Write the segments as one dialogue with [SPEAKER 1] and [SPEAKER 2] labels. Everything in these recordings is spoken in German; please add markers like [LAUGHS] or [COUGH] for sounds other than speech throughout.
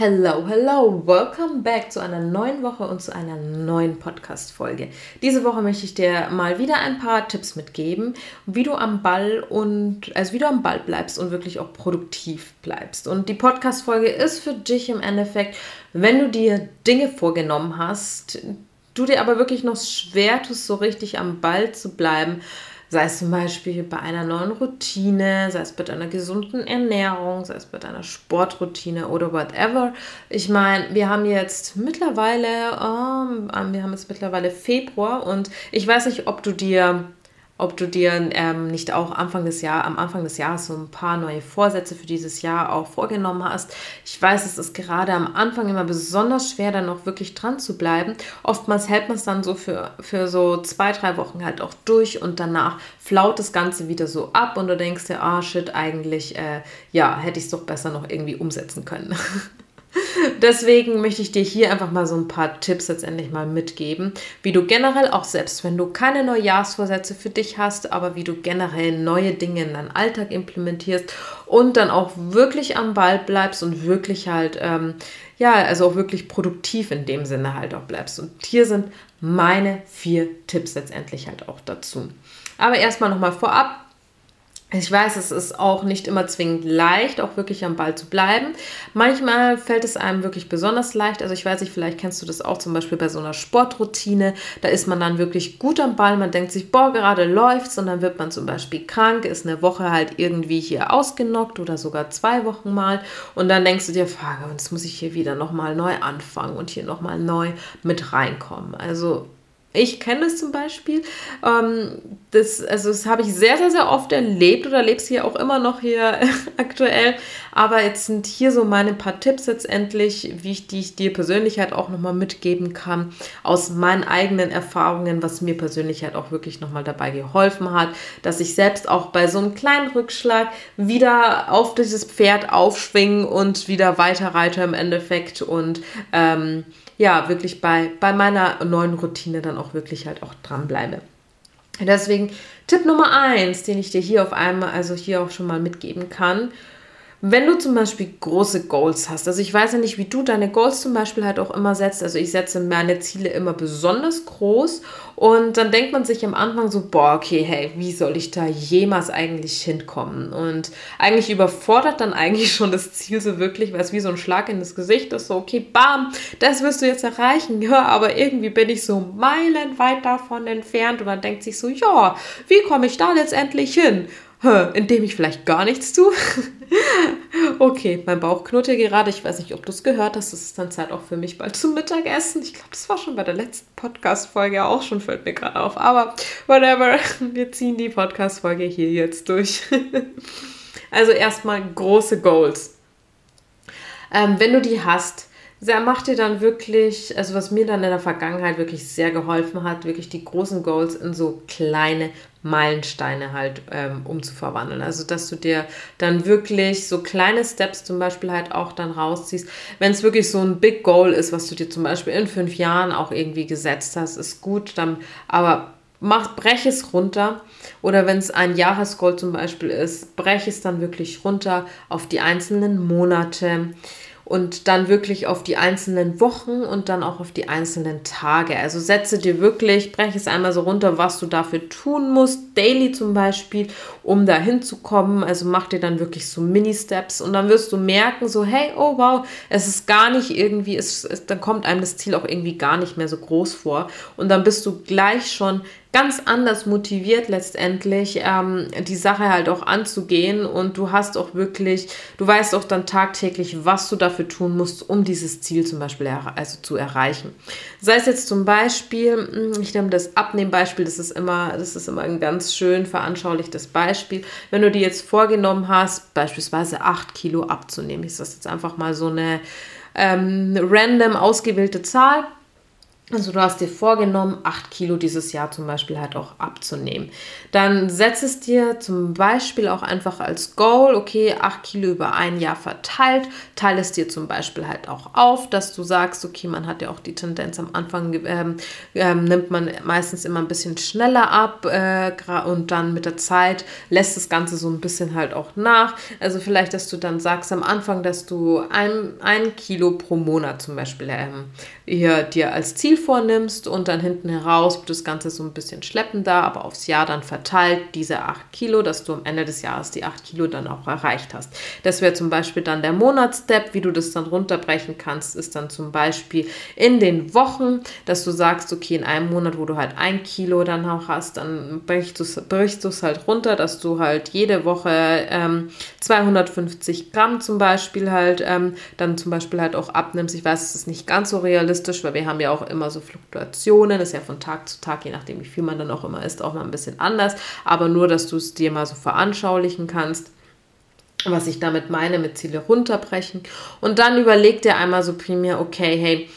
[SPEAKER 1] Hello, hello, welcome back zu einer neuen Woche und zu einer neuen Podcast-Folge. Diese Woche möchte ich dir mal wieder ein paar Tipps mitgeben, wie du am Ball und, also wie du am Ball bleibst und wirklich auch produktiv bleibst. Und die Podcast-Folge ist für dich im Endeffekt, wenn du dir Dinge vorgenommen hast, du dir aber wirklich noch schwer tust, so richtig am Ball zu bleiben, Sei es zum Beispiel bei einer neuen Routine, sei es bei deiner gesunden Ernährung, sei es bei deiner Sportroutine oder whatever. Ich meine, wir haben jetzt mittlerweile, ähm, wir haben jetzt mittlerweile Februar und ich weiß nicht, ob du dir ob du dir ähm, nicht auch Anfang des Jahr, am Anfang des Jahres so ein paar neue Vorsätze für dieses Jahr auch vorgenommen hast. Ich weiß, es ist gerade am Anfang immer besonders schwer, dann noch wirklich dran zu bleiben. Oftmals hält man es dann so für, für so zwei, drei Wochen halt auch durch und danach flaut das Ganze wieder so ab und du denkst dir, ah shit, eigentlich, äh, ja, hätte ich es doch besser noch irgendwie umsetzen können. [LAUGHS] [LAUGHS] Deswegen möchte ich dir hier einfach mal so ein paar Tipps letztendlich mal mitgeben, wie du generell auch selbst, wenn du keine Neujahrsvorsätze für dich hast, aber wie du generell neue Dinge in deinen Alltag implementierst und dann auch wirklich am Ball bleibst und wirklich halt, ähm, ja, also auch wirklich produktiv in dem Sinne halt auch bleibst. Und hier sind meine vier Tipps letztendlich halt auch dazu. Aber erstmal nochmal vorab, ich weiß, es ist auch nicht immer zwingend leicht, auch wirklich am Ball zu bleiben. Manchmal fällt es einem wirklich besonders leicht. Also ich weiß nicht, vielleicht kennst du das auch zum Beispiel bei so einer Sportroutine. Da ist man dann wirklich gut am Ball. Man denkt sich, boah, gerade läuft's und dann wird man zum Beispiel krank, ist eine Woche halt irgendwie hier ausgenockt oder sogar zwei Wochen mal. Und dann denkst du dir, Frage, jetzt muss ich hier wieder nochmal neu anfangen und hier nochmal neu mit reinkommen. Also ich kenne das zum Beispiel. Ähm, das, also das habe ich sehr, sehr, sehr oft erlebt oder erlebe es hier auch immer noch hier [LAUGHS] aktuell. Aber jetzt sind hier so meine paar Tipps letztendlich, wie ich die ich dir persönlich halt auch nochmal mitgeben kann, aus meinen eigenen Erfahrungen, was mir persönlich halt auch wirklich nochmal dabei geholfen hat, dass ich selbst auch bei so einem kleinen Rückschlag wieder auf dieses Pferd aufschwingen und wieder weiterreite im Endeffekt und ähm, ja, wirklich bei, bei meiner neuen Routine dann auch wirklich halt auch dranbleibe. Deswegen Tipp Nummer eins, den ich dir hier auf einmal, also hier auch schon mal mitgeben kann, wenn du zum Beispiel große Goals hast, also ich weiß ja nicht, wie du deine Goals zum Beispiel halt auch immer setzt, also ich setze meine Ziele immer besonders groß und dann denkt man sich am Anfang so, boah, okay, hey, wie soll ich da jemals eigentlich hinkommen? Und eigentlich überfordert dann eigentlich [LAUGHS] schon das Ziel so wirklich, weil es wie so ein Schlag in das Gesicht ist, so, okay, bam, das wirst du jetzt erreichen, ja, aber irgendwie bin ich so meilenweit davon entfernt und man denkt sich so, ja, wie komme ich da letztendlich hin? indem ich vielleicht gar nichts tue. [LAUGHS] okay, mein Bauch knurrt hier gerade. Ich weiß nicht, ob du es gehört hast. Es ist dann Zeit auch für mich bald zum Mittagessen. Ich glaube, das war schon bei der letzten Podcast-Folge auch schon, fällt mir gerade auf. Aber whatever, wir ziehen die Podcast-Folge hier jetzt durch. [LAUGHS] also erstmal große Goals. Ähm, wenn du die hast, sehr macht dir dann wirklich, also was mir dann in der Vergangenheit wirklich sehr geholfen hat, wirklich die großen Goals in so kleine Meilensteine halt ähm, umzuverwandeln. Also dass du dir dann wirklich so kleine Steps zum Beispiel halt auch dann rausziehst. Wenn es wirklich so ein Big Goal ist, was du dir zum Beispiel in fünf Jahren auch irgendwie gesetzt hast, ist gut, dann aber mach, brech es runter. Oder wenn es ein Jahresgoal zum Beispiel ist, brech es dann wirklich runter auf die einzelnen Monate und dann wirklich auf die einzelnen Wochen und dann auch auf die einzelnen Tage. Also setze dir wirklich, breche es einmal so runter, was du dafür tun musst, daily zum Beispiel, um da hinzukommen. Also mach dir dann wirklich so Mini-Steps und dann wirst du merken, so, hey, oh wow, es ist gar nicht irgendwie, es, es, dann kommt einem das Ziel auch irgendwie gar nicht mehr so groß vor. Und dann bist du gleich schon ganz anders motiviert letztendlich ähm, die Sache halt auch anzugehen und du hast auch wirklich, du weißt auch dann tagtäglich, was du dafür tun musst, um dieses Ziel zum Beispiel also zu erreichen. Sei es jetzt zum Beispiel, hm, ich nehme das Abnehmbeispiel, das ist immer, das ist immer ein ganz schön veranschaulichtes Beispiel. Wenn du dir jetzt vorgenommen hast, beispielsweise 8 Kilo abzunehmen, ist das jetzt einfach mal so eine ähm, random ausgewählte Zahl also du hast dir vorgenommen, 8 Kilo dieses Jahr zum Beispiel halt auch abzunehmen. Dann setz es dir zum Beispiel auch einfach als Goal, okay, 8 Kilo über ein Jahr verteilt, teile es dir zum Beispiel halt auch auf, dass du sagst, okay, man hat ja auch die Tendenz am Anfang, ähm, ähm, nimmt man meistens immer ein bisschen schneller ab äh, und dann mit der Zeit lässt das Ganze so ein bisschen halt auch nach. Also vielleicht, dass du dann sagst am Anfang, dass du ein, ein Kilo pro Monat zum Beispiel ähm, hier dir als Ziel vornimmst und dann hinten heraus das Ganze so ein bisschen schleppender, aber aufs Jahr dann verteilt diese 8 Kilo, dass du am Ende des Jahres die 8 Kilo dann auch erreicht hast. Das wäre zum Beispiel dann der Monatsstep, wie du das dann runterbrechen kannst, ist dann zum Beispiel in den Wochen, dass du sagst, okay, in einem Monat, wo du halt ein Kilo dann auch hast, dann brichst du es halt runter, dass du halt jede Woche ähm, 250 Gramm zum Beispiel halt ähm, dann zum Beispiel halt auch abnimmst. Ich weiß, es ist nicht ganz so realistisch, weil wir haben ja auch immer so Fluktuationen, ist ja von Tag zu Tag, je nachdem wie viel man dann auch immer isst, auch mal ein bisschen anders, aber nur, dass du es dir mal so veranschaulichen kannst was ich damit meine, mit Ziele runterbrechen. Und dann überleg dir einmal so primär, okay, hey,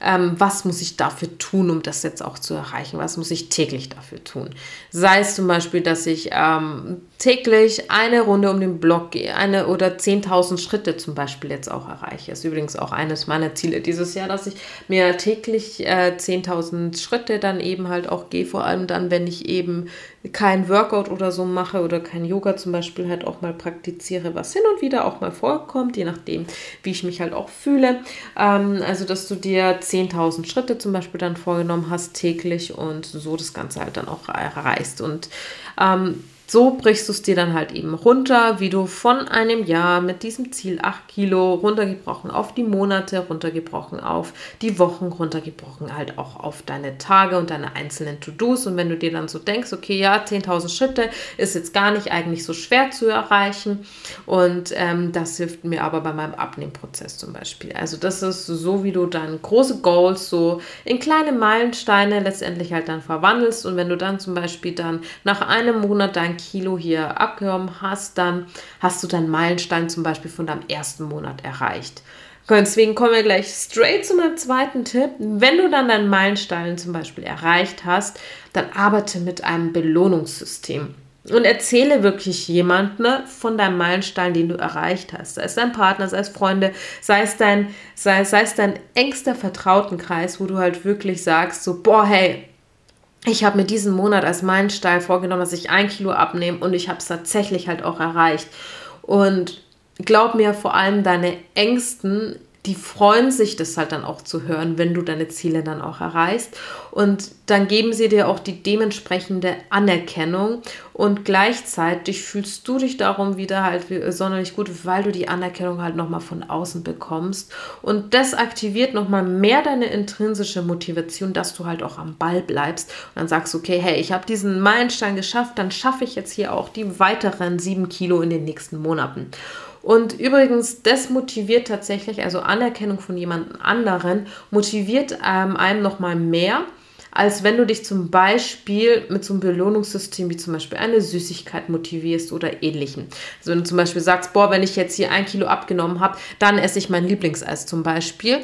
[SPEAKER 1] ähm, was muss ich dafür tun, um das jetzt auch zu erreichen? Was muss ich täglich dafür tun? Sei es zum Beispiel, dass ich ähm, täglich eine Runde um den Block gehe, eine oder 10.000 Schritte zum Beispiel jetzt auch erreiche. Das ist übrigens auch eines meiner Ziele dieses Jahr, dass ich mir täglich äh, 10.000 Schritte dann eben halt auch gehe, vor allem dann, wenn ich eben kein Workout oder so mache oder kein Yoga zum Beispiel halt auch mal praktiziere, was hin und wieder auch mal vorkommt, je nachdem, wie ich mich halt auch fühle. Ähm, also, dass du dir 10.000 Schritte zum Beispiel dann vorgenommen hast täglich und so das Ganze halt dann auch erreichst. Und ähm, so brichst du es dir dann halt eben runter, wie du von einem Jahr mit diesem Ziel 8 Kilo runtergebrochen auf die Monate, runtergebrochen auf die Wochen, runtergebrochen halt auch auf deine Tage und deine einzelnen To-Dos. Und wenn du dir dann so denkst, okay, ja, 10.000 Schritte ist jetzt gar nicht eigentlich so schwer zu erreichen. Und ähm, das hilft mir aber bei meinem Abnehmprozess zum Beispiel. Also das ist so, wie du dann große Goals so in kleine Meilensteine letztendlich halt dann verwandelst. Und wenn du dann zum Beispiel dann nach einem Monat dein Kilo hier abgenommen hast, dann hast du deinen Meilenstein zum Beispiel von deinem ersten Monat erreicht. Deswegen kommen wir gleich straight zu meinem zweiten Tipp. Wenn du dann deinen Meilenstein zum Beispiel erreicht hast, dann arbeite mit einem Belohnungssystem. Und erzähle wirklich jemandem ne, von deinem Meilenstein, den du erreicht hast. Sei es dein Partner, sei es Freunde, sei es dein, sei, sei es dein engster Vertrautenkreis, wo du halt wirklich sagst, so, boah, hey, ich habe mir diesen Monat als Meilenstein vorgenommen, dass ich ein Kilo abnehme und ich habe es tatsächlich halt auch erreicht. Und glaub mir, vor allem deine Ängsten die freuen sich, das halt dann auch zu hören, wenn du deine Ziele dann auch erreichst. Und dann geben sie dir auch die dementsprechende Anerkennung. Und gleichzeitig fühlst du dich darum wieder halt sonderlich gut, weil du die Anerkennung halt nochmal von außen bekommst. Und das aktiviert nochmal mehr deine intrinsische Motivation, dass du halt auch am Ball bleibst. Und dann sagst du, okay, hey, ich habe diesen Meilenstein geschafft, dann schaffe ich jetzt hier auch die weiteren sieben Kilo in den nächsten Monaten. Und übrigens, das motiviert tatsächlich, also Anerkennung von jemand anderen, motiviert ähm, einem nochmal mehr, als wenn du dich zum Beispiel mit so einem Belohnungssystem wie zum Beispiel eine Süßigkeit motivierst oder ähnlichem. Also wenn du zum Beispiel sagst, boah, wenn ich jetzt hier ein Kilo abgenommen habe, dann esse ich mein Lieblingseis zum Beispiel.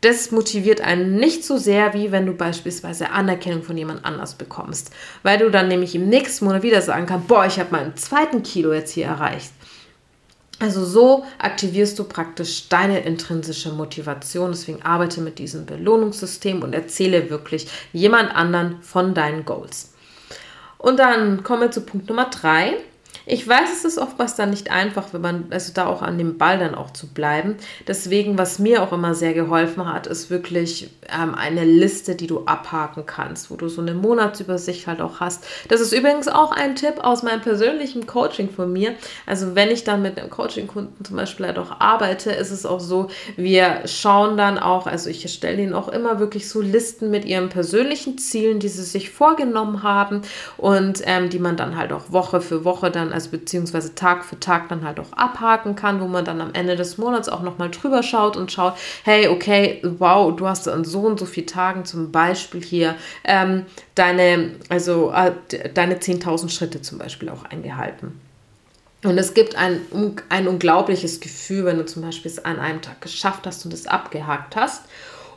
[SPEAKER 1] Das motiviert einen nicht so sehr, wie wenn du beispielsweise Anerkennung von jemand anders bekommst. Weil du dann nämlich im nächsten Monat wieder sagen kannst, boah, ich habe meinen zweiten Kilo jetzt hier erreicht. Also so aktivierst du praktisch deine intrinsische Motivation. Deswegen arbeite mit diesem Belohnungssystem und erzähle wirklich jemand anderen von deinen Goals. Und dann kommen wir zu Punkt Nummer drei. Ich weiß, es ist oftmals dann nicht einfach, wenn man, also da auch an dem Ball dann auch zu bleiben. Deswegen, was mir auch immer sehr geholfen hat, ist wirklich ähm, eine Liste, die du abhaken kannst, wo du so eine Monatsübersicht halt auch hast. Das ist übrigens auch ein Tipp aus meinem persönlichen Coaching von mir. Also wenn ich dann mit einem Coaching-Kunden zum Beispiel halt auch arbeite, ist es auch so, wir schauen dann auch, also ich erstelle ihnen auch immer wirklich so Listen mit ihren persönlichen Zielen, die sie sich vorgenommen haben und ähm, die man dann halt auch Woche für Woche dann also beziehungsweise Tag für Tag dann halt auch abhaken kann, wo man dann am Ende des Monats auch nochmal drüber schaut und schaut, hey, okay, wow, du hast an so und so vielen Tagen zum Beispiel hier ähm, deine, also äh, deine 10.000 Schritte zum Beispiel auch eingehalten. Und es gibt ein, ein unglaubliches Gefühl, wenn du zum Beispiel es an einem Tag geschafft hast und es abgehakt hast.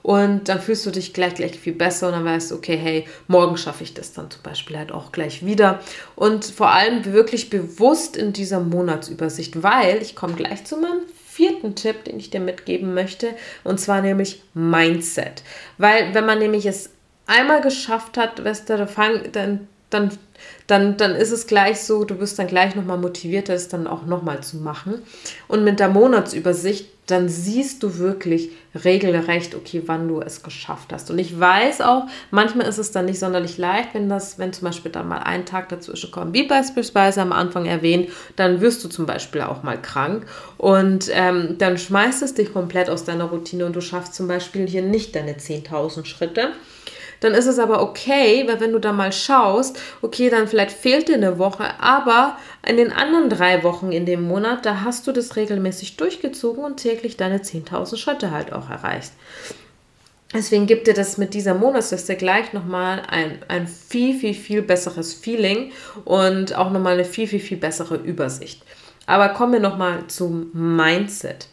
[SPEAKER 1] Und dann fühlst du dich gleich, gleich viel besser und dann weißt du, okay, hey, morgen schaffe ich das dann zum Beispiel halt auch gleich wieder. Und vor allem wirklich bewusst in dieser Monatsübersicht, weil ich komme gleich zu meinem vierten Tipp, den ich dir mitgeben möchte, und zwar nämlich Mindset. Weil wenn man nämlich es einmal geschafft hat, weißt du, dann, dann dann, dann ist es gleich so, du bist dann gleich nochmal motivierter, es dann auch nochmal zu machen. Und mit der Monatsübersicht, dann siehst du wirklich regelrecht, okay, wann du es geschafft hast. Und ich weiß auch, manchmal ist es dann nicht sonderlich leicht, wenn das, wenn zum Beispiel dann mal ein Tag dazwischen kommt, wie beispielsweise am Anfang erwähnt, dann wirst du zum Beispiel auch mal krank und ähm, dann schmeißt es dich komplett aus deiner Routine und du schaffst zum Beispiel hier nicht deine 10.000 Schritte dann ist es aber okay, weil wenn du da mal schaust, okay, dann vielleicht fehlt dir eine Woche, aber in den anderen drei Wochen in dem Monat, da hast du das regelmäßig durchgezogen und täglich deine 10.000 Schritte halt auch erreicht. Deswegen gibt dir das mit dieser Monatsliste gleich nochmal ein, ein viel, viel, viel besseres Feeling und auch nochmal eine viel, viel, viel bessere Übersicht. Aber kommen wir nochmal zum Mindset.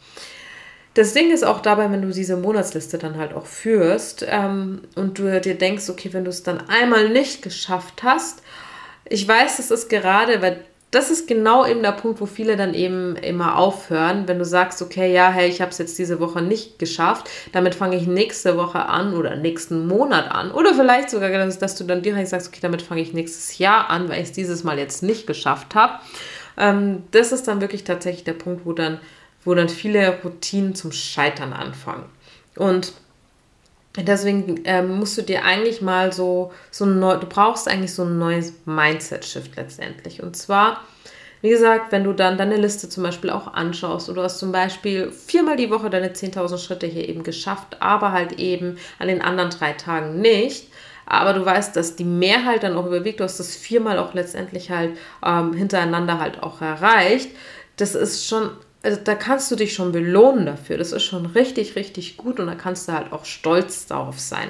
[SPEAKER 1] Das Ding ist auch dabei, wenn du diese Monatsliste dann halt auch führst ähm, und du dir denkst, okay, wenn du es dann einmal nicht geschafft hast, ich weiß, das ist gerade, weil das ist genau eben der Punkt, wo viele dann eben immer aufhören, wenn du sagst, okay, ja, hey, ich habe es jetzt diese Woche nicht geschafft, damit fange ich nächste Woche an oder nächsten Monat an oder vielleicht sogar, dass, du dann direkt sagst, okay, damit fange ich nächstes Jahr an, weil ich es dieses Mal jetzt nicht geschafft habe. Ähm, das ist dann wirklich tatsächlich der Punkt, wo dann wo dann viele Routinen zum Scheitern anfangen. Und deswegen ähm, musst du dir eigentlich mal so, so ein neu, du brauchst eigentlich so ein neues Mindset-Shift letztendlich. Und zwar, wie gesagt, wenn du dann deine Liste zum Beispiel auch anschaust und du hast zum Beispiel viermal die Woche deine 10.000 Schritte hier eben geschafft, aber halt eben an den anderen drei Tagen nicht, aber du weißt, dass die Mehrheit dann auch überwiegt, du hast das viermal auch letztendlich halt ähm, hintereinander halt auch erreicht. Das ist schon also da kannst du dich schon belohnen dafür. Das ist schon richtig, richtig gut und da kannst du halt auch stolz darauf sein.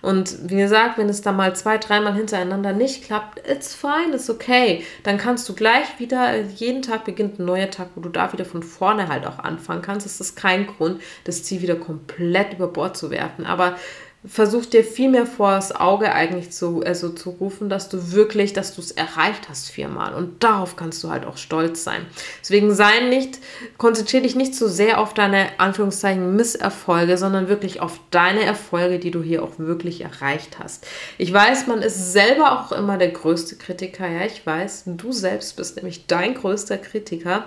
[SPEAKER 1] Und wie gesagt, wenn es da mal zwei, dreimal hintereinander nicht klappt, it's fine, it's okay. Dann kannst du gleich wieder, jeden Tag beginnt ein neuer Tag, wo du da wieder von vorne halt auch anfangen kannst. Es ist kein Grund, das Ziel wieder komplett über Bord zu werfen. Aber versuch dir viel mehr vor das Auge eigentlich zu, also zu rufen, dass du wirklich, dass du es erreicht hast viermal. Und darauf kannst du halt auch stolz sein. Deswegen sei nicht, konzentriere dich nicht so sehr auf deine Anführungszeichen Misserfolge, sondern wirklich auf deine Erfolge, die du hier auch wirklich erreicht hast. Ich weiß, man ist selber auch immer der größte Kritiker. Ja, ich weiß, du selbst bist nämlich dein größter Kritiker.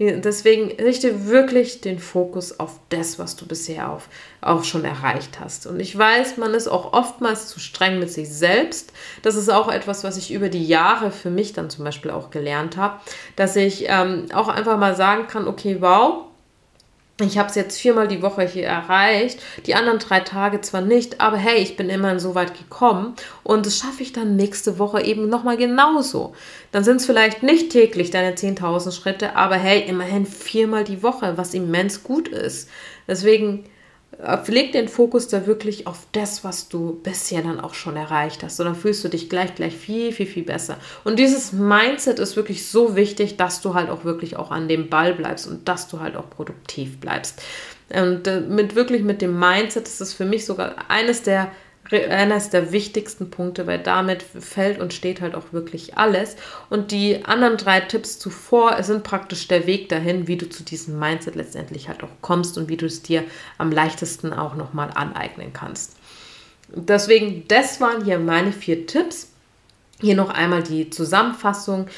[SPEAKER 1] Deswegen richte wirklich den Fokus auf das, was du bisher auf, auch schon erreicht hast. Und ich weiß, man ist auch oftmals zu streng mit sich selbst. Das ist auch etwas, was ich über die Jahre für mich dann zum Beispiel auch gelernt habe, dass ich ähm, auch einfach mal sagen kann, okay, wow, ich habe es jetzt viermal die Woche hier erreicht, die anderen drei Tage zwar nicht, aber hey, ich bin immerhin so weit gekommen und das schaffe ich dann nächste Woche eben nochmal genauso. Dann sind es vielleicht nicht täglich deine 10.000 Schritte, aber hey, immerhin viermal die Woche, was immens gut ist. Deswegen leg den Fokus da wirklich auf das, was du bisher dann auch schon erreicht hast. Und dann fühlst du dich gleich, gleich viel, viel, viel besser. Und dieses Mindset ist wirklich so wichtig, dass du halt auch wirklich auch an dem Ball bleibst und dass du halt auch produktiv bleibst. Und äh, mit wirklich mit dem Mindset ist es für mich sogar eines der eines der wichtigsten Punkte, weil damit fällt und steht halt auch wirklich alles. Und die anderen drei Tipps zuvor sind praktisch der Weg dahin, wie du zu diesem Mindset letztendlich halt auch kommst und wie du es dir am leichtesten auch nochmal aneignen kannst. Deswegen, das waren hier meine vier Tipps. Hier noch einmal die Zusammenfassung.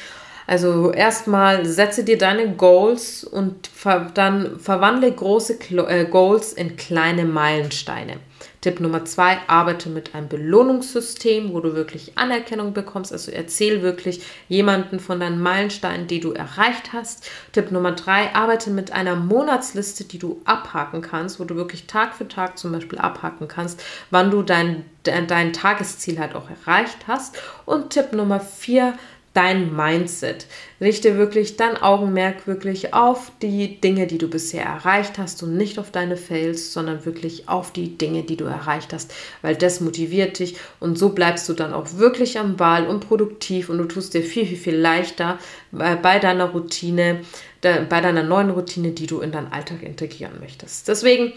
[SPEAKER 1] Also erstmal setze dir deine Goals und ver dann verwandle große Klo äh, Goals in kleine Meilensteine. Tipp Nummer zwei, arbeite mit einem Belohnungssystem, wo du wirklich Anerkennung bekommst. Also erzähl wirklich jemanden von deinen Meilensteinen, die du erreicht hast. Tipp Nummer drei, arbeite mit einer Monatsliste, die du abhaken kannst, wo du wirklich Tag für Tag zum Beispiel abhaken kannst, wann du dein, dein, dein Tagesziel halt auch erreicht hast. Und Tipp Nummer vier, dein Mindset. Richte wirklich dein Augenmerk wirklich auf die Dinge, die du bisher erreicht hast und nicht auf deine Fails, sondern wirklich auf die Dinge, die du erreicht hast, weil das motiviert dich und so bleibst du dann auch wirklich am Ball und produktiv und du tust dir viel, viel, viel leichter bei, bei deiner Routine, bei deiner neuen Routine, die du in deinen Alltag integrieren möchtest. Deswegen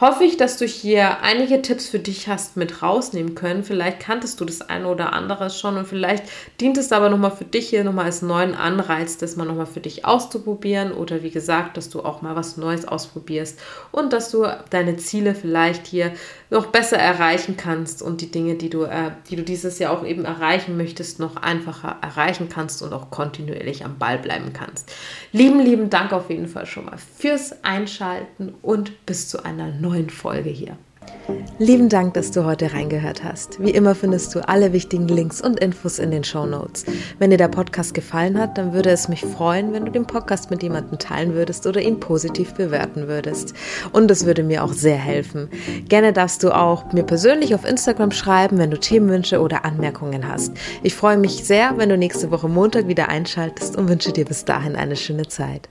[SPEAKER 1] hoffe ich, dass du hier einige Tipps für dich hast mit rausnehmen können. Vielleicht kanntest du das eine oder andere schon und vielleicht dient es aber nochmal für dich hier nochmal als neuen Anreiz, das mal nochmal für dich auszuprobieren oder wie gesagt, dass du auch mal was Neues ausprobierst und dass du deine Ziele vielleicht hier noch besser erreichen kannst und die Dinge, die du, äh, die du dieses Jahr auch eben erreichen möchtest, noch einfacher erreichen kannst und auch kontinuierlich am Ball bleiben kannst. Lieben, lieben Dank auf jeden Fall schon mal fürs Einschalten und bis zu einer neuen Folge hier.
[SPEAKER 2] Lieben Dank, dass du heute reingehört hast. Wie immer findest du alle wichtigen Links und Infos in den Show Notes. Wenn dir der Podcast gefallen hat, dann würde es mich freuen, wenn du den Podcast mit jemandem teilen würdest oder ihn positiv bewerten würdest. Und es würde mir auch sehr helfen. Gerne darfst du auch mir persönlich auf Instagram schreiben, wenn du Themenwünsche oder Anmerkungen hast. Ich freue mich sehr, wenn du nächste Woche Montag wieder einschaltest und wünsche dir bis dahin eine schöne Zeit.